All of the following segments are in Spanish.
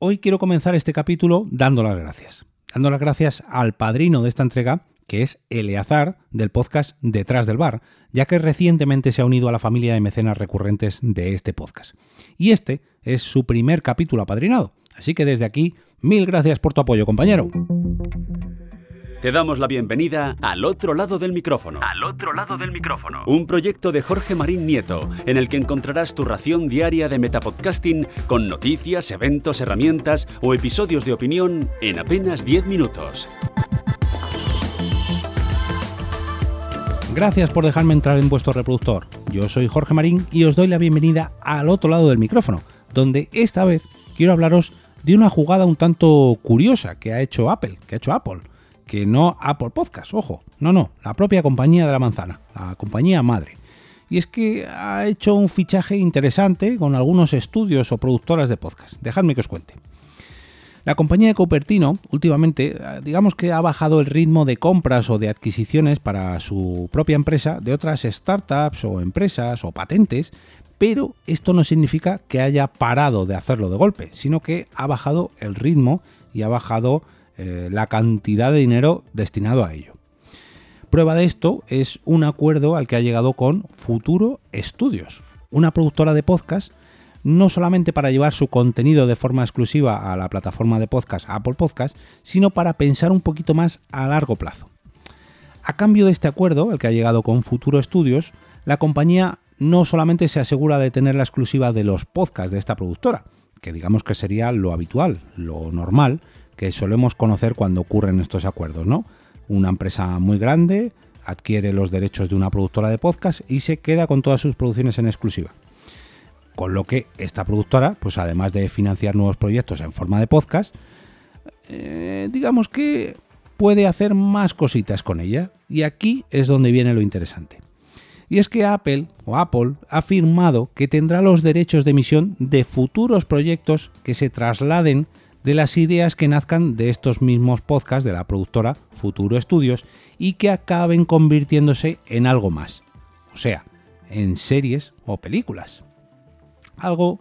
Hoy quiero comenzar este capítulo dando las gracias. Dando las gracias al padrino de esta entrega, que es Eleazar, del podcast Detrás del Bar, ya que recientemente se ha unido a la familia de mecenas recurrentes de este podcast. Y este es su primer capítulo apadrinado. Así que desde aquí, mil gracias por tu apoyo, compañero. Te damos la bienvenida al otro lado del micrófono. Al otro lado del micrófono. Un proyecto de Jorge Marín Nieto, en el que encontrarás tu ración diaria de metapodcasting con noticias, eventos, herramientas o episodios de opinión en apenas 10 minutos. Gracias por dejarme entrar en vuestro reproductor. Yo soy Jorge Marín y os doy la bienvenida al otro lado del micrófono, donde esta vez quiero hablaros de una jugada un tanto curiosa que ha hecho Apple, que ha hecho Apple que no Apple Podcast, ojo, no, no, la propia compañía de la manzana, la compañía madre. Y es que ha hecho un fichaje interesante con algunos estudios o productoras de podcast. Dejadme que os cuente. La compañía de Cupertino últimamente, eh, digamos que ha bajado el ritmo de compras o de adquisiciones para su propia empresa de otras startups o empresas o patentes, pero esto no significa que haya parado de hacerlo de golpe, sino que ha bajado el ritmo y ha bajado eh, la cantidad de dinero destinado a ello. Prueba de esto es un acuerdo al que ha llegado con Futuro Studios, una productora de podcast no solamente para llevar su contenido de forma exclusiva a la plataforma de podcast Apple Podcast, sino para pensar un poquito más a largo plazo. A cambio de este acuerdo, al que ha llegado con Futuro Studios, la compañía no solamente se asegura de tener la exclusiva de los podcasts de esta productora, que digamos que sería lo habitual, lo normal, que solemos conocer cuando ocurren estos acuerdos, ¿no? Una empresa muy grande adquiere los derechos de una productora de podcast y se queda con todas sus producciones en exclusiva. Con lo que esta productora, pues además de financiar nuevos proyectos en forma de podcast, eh, digamos que puede hacer más cositas con ella. Y aquí es donde viene lo interesante. Y es que Apple o Apple ha afirmado que tendrá los derechos de emisión de futuros proyectos que se trasladen de las ideas que nazcan de estos mismos podcasts de la productora Futuro Estudios y que acaben convirtiéndose en algo más, o sea, en series o películas. Algo,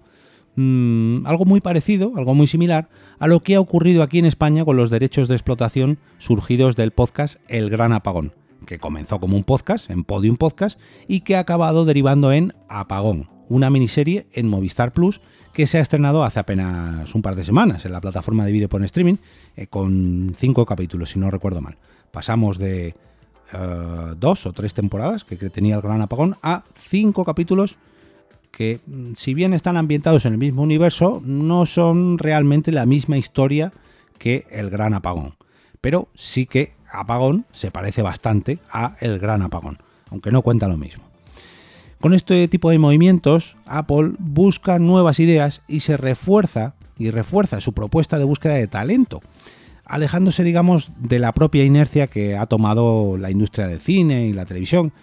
mm, algo muy parecido, algo muy similar a lo que ha ocurrido aquí en España con los derechos de explotación surgidos del podcast El Gran Apagón, que comenzó como un podcast en Podium Podcast y que ha acabado derivando en Apagón, una miniserie en Movistar Plus que se ha estrenado hace apenas un par de semanas en la plataforma de vídeo por streaming, eh, con cinco capítulos, si no recuerdo mal. Pasamos de eh, dos o tres temporadas que tenía el Gran Apagón a cinco capítulos que, mm, si bien están ambientados en el mismo universo, no son realmente la misma historia que el Gran Apagón. Pero sí que Apagón se parece bastante a el Gran Apagón, aunque no cuenta lo mismo. Con este tipo de movimientos, Apple busca nuevas ideas y se refuerza y refuerza su propuesta de búsqueda de talento, alejándose, digamos, de la propia inercia que ha tomado la industria del cine y la televisión,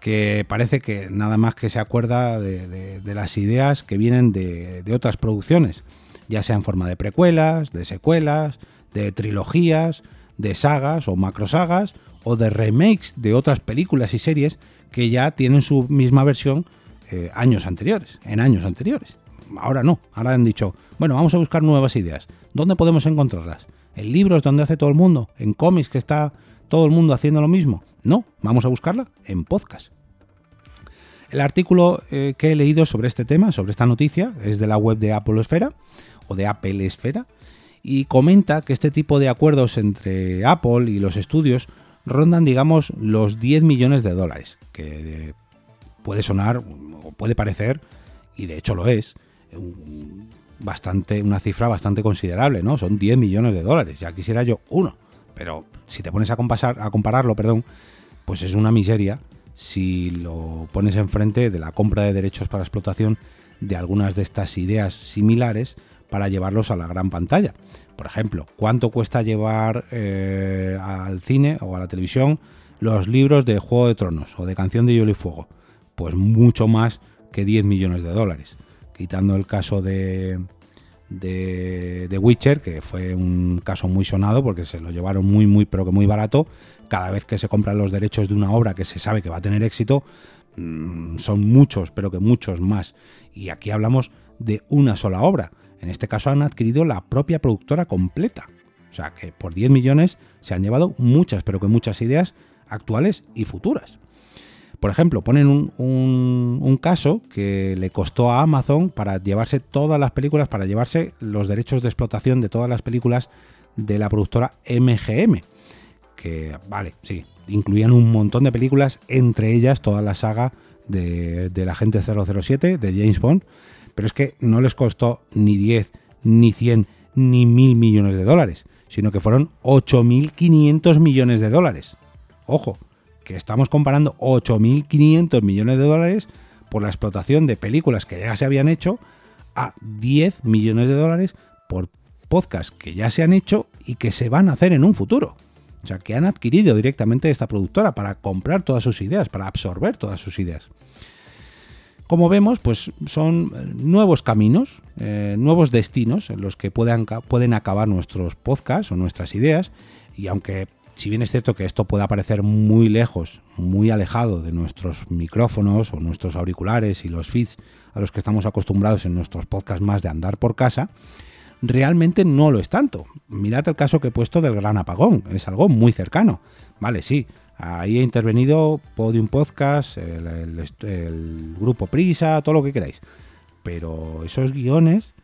que parece que nada más que se acuerda de, las ideas que vienen de, de otras producciones, ya sea en forma de precuelas, de secuelas, de trilogías, de sagas o macrosagas o de remakes de otras películas y series que ya tienen su misma versión eh, años anteriores, en años anteriores. Ahora no, ahora han dicho, bueno, vamos a buscar nuevas ideas. ¿Dónde podemos encontrarlas? ¿En libros donde hace todo el mundo? ¿En cómics que está todo el mundo haciendo lo mismo? No, vamos a buscarla en podcast. El artículo eh, que he leído sobre este tema, sobre esta noticia, es de la web de Apple Esfera o de Apple Esfera y comenta que este tipo de acuerdos entre Apple y los estudios rondan, digamos, los 10 millones de dólares, que puede sonar o puede parecer, y de hecho lo es, bastante, una cifra bastante considerable, ¿no? Son 10 millones de dólares, ya quisiera yo uno, pero si te pones a, a compararlo, perdón, pues es una miseria si lo pones enfrente de la compra de derechos para explotación de algunas de estas ideas similares para llevarlos a la gran pantalla. Por ejemplo, ¿cuánto cuesta llevar eh, al cine o a la televisión los libros de Juego de Tronos o de Canción de Hielo y Fuego? Pues mucho más que 10 millones de dólares. Quitando el caso de, de, Witcher, que fue un caso muy sonado porque se lo llevaron muy, muy, pero que muy barato. Cada vez que se compran los derechos de una obra que se sabe que va a tener éxito, mm, son muchos, pero que muchos más. Y aquí hablamos de una sola obra En este caso han adquirido la propia productora completa. O sea que por 10 millones se han llevado muchas, pero que muchas ideas actuales y futuras. Por ejemplo, ponen un, caso que le costó a Amazon para llevarse todas las películas, para llevarse los derechos de explotación de todas las películas de la productora MGM. Que, vale, sí, incluían un montón de películas, entre ellas toda la saga de, de la Agente 007, de James Bond, pero es que no les costó ni 10, ni 100, ni mil millones de dólares, sino que fueron 8.500 millones de dólares. Ojo, que estamos comparando 8.500 millones de dólares por la explotación de películas que ya se habían hecho a 10 millones de dólares por podcasts que ya se han hecho y que se van a hacer en un futuro. O sea, que han adquirido directamente esta productora para comprar todas sus ideas, para absorber todas sus ideas. Como vemos, pues son nuevos caminos, eh, nuevos destinos en los que pueden, pueden acabar nuestros podcasts o nuestras ideas. Y aunque si bien es cierto que esto puede parecer muy lejos, muy alejado de nuestros micrófonos o nuestros auriculares y los feeds a los que estamos acostumbrados en nuestros podcasts más de andar por casa, realmente no lo es tanto. Mirad el caso que he puesto del gran apagón, es algo muy cercano. Vale, sí, ahí he intervenido Podium Podcast, el, grupo Prisa, todo lo que queráis. Pero esos guiones,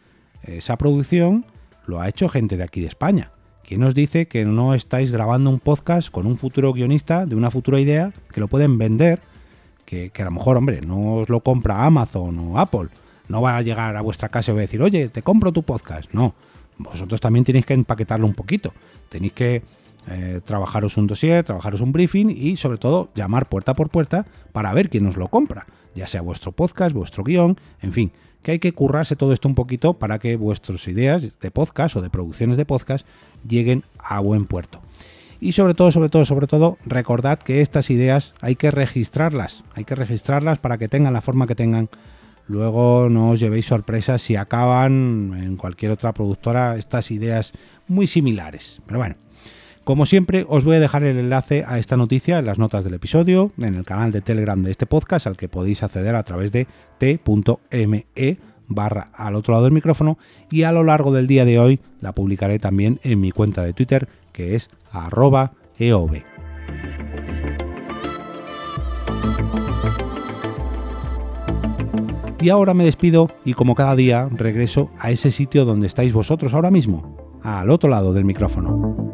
esa producción, lo ha hecho gente de aquí de España ¿Quién nos dice que no estáis grabando un podcast con un futuro guionista de una futura idea que lo pueden vender? Que, a lo mejor, hombre, no os lo compra Amazon o Apple. No va a llegar a vuestra casa y va a decir, oye, te compro tu podcast. No, vosotros también tenéis que empaquetarlo un poquito. Tenéis que eh, trabajaros un dossier, trabajaros un briefing y sobre todo llamar puerta por puerta para ver quién os lo compra. Ya sea vuestro podcast, vuestro guion, en fin que hay que currarse todo esto un poquito para que vuestras ideas de podcast o de producciones de podcast lleguen a buen puerto. Y sobre todo, sobre todo, sobre todo, recordad que estas ideas hay que registrarlas, hay que registrarlas para que tengan la forma que tengan. Luego no os llevéis sorpresas si acaban en cualquier otra productora estas ideas muy similares. Pero bueno, como siempre, os voy a dejar el enlace a esta noticia en las notas del episodio, en el canal de Telegram de este podcast, al que podéis acceder a través de t.me barra al otro lado del micrófono y a lo largo del día de hoy la publicaré también en mi cuenta de Twitter que es arroba eov. Y ahora me despido y como cada día regreso a ese sitio donde estáis vosotros ahora mismo, al otro lado del micrófono.